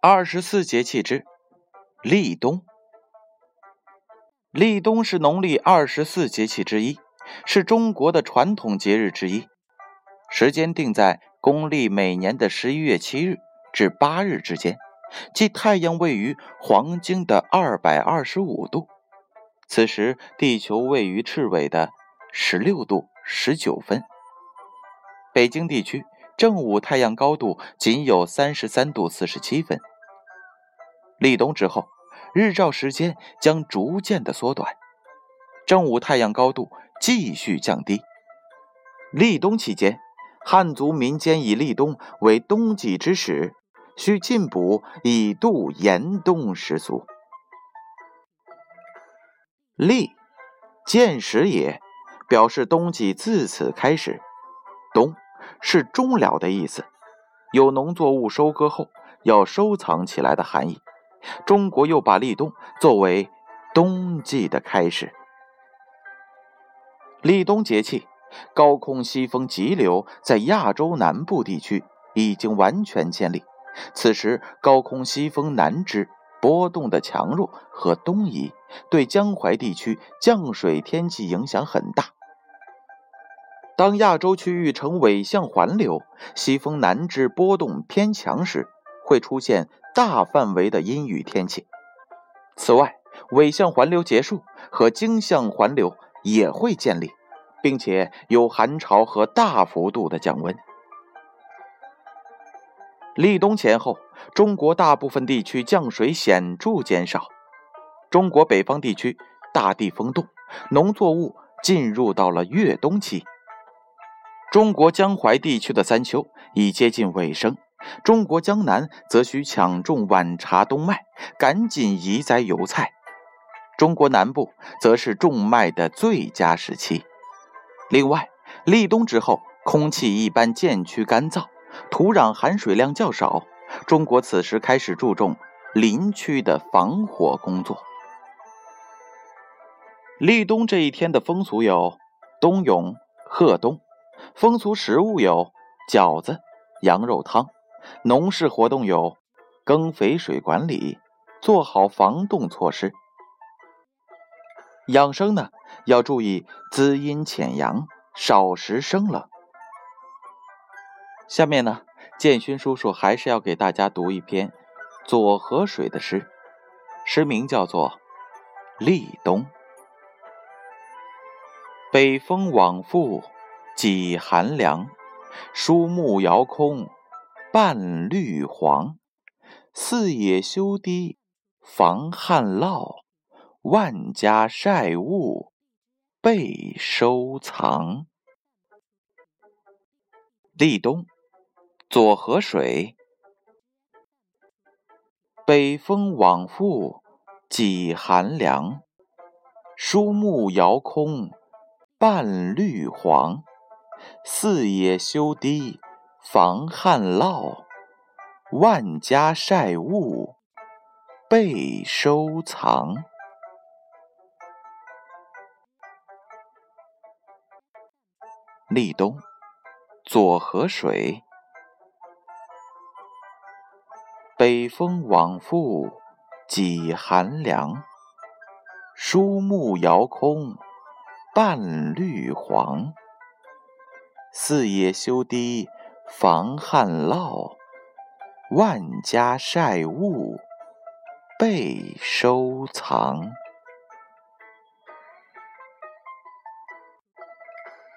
二十四节气之立冬。立冬是农历二十四节气之一，是中国的传统节日之一，时间定在公历每年的十一月七日至八日之间，即太阳位于黄经的二百二十五度，此时地球位于赤纬的十六度十九分。北京地区正午太阳高度仅有三十三度四十七分。立冬之后。日照时间将逐渐的缩短，正午太阳高度继续降低。立冬期间，汉族民间以立冬为冬季之始，需进补以度严冬时俗。立，见始也，表示冬季自此开始。冬是终了的意思，有农作物收割后要收藏起来的含义。中国又把立冬作为冬季的开始。立冬节气，高空西风急流在亚洲南部地区已经完全建立。此时，高空西风南支波动的强弱和东移，对江淮地区降水天气影响很大。当亚洲区域呈纬向环流，西风南支波动偏强时，会出现。大范围的阴雨天气。此外，纬向环流结束和经向环流也会建立，并且有寒潮和大幅度的降温。立冬前后，中国大部分地区降水显著减少。中国北方地区大地封冻，农作物进入到了越冬期。中国江淮地区的三秋已接近尾声。中国江南则需抢种晚茶冬麦，赶紧移栽油菜；中国南部则是种麦的最佳时期。另外，立冬之后，空气一般渐趋干燥，土壤含水量较少。中国此时开始注重林区的防火工作。立冬这一天的风俗有冬泳、贺冬，风俗食物有饺子、羊肉汤。农事活动有耕肥水管理，做好防冻措施。养生呢，要注意滋阴潜阳，少食生冷。下面呢，建勋叔叔还是要给大家读一篇左河水的诗，诗名叫做《立冬》。北风往复几寒凉，疏木摇空。半绿黄，四野修堤防旱涝，万家晒物备收藏。立冬，左河水。北风往复几寒凉，疏木遥空半绿黄，四野修堤。防旱涝，万家晒物备收藏。立冬，左河水。北风往复几寒凉，疏木遥空半绿黄。四野修堤。防旱涝，万家晒物备收藏。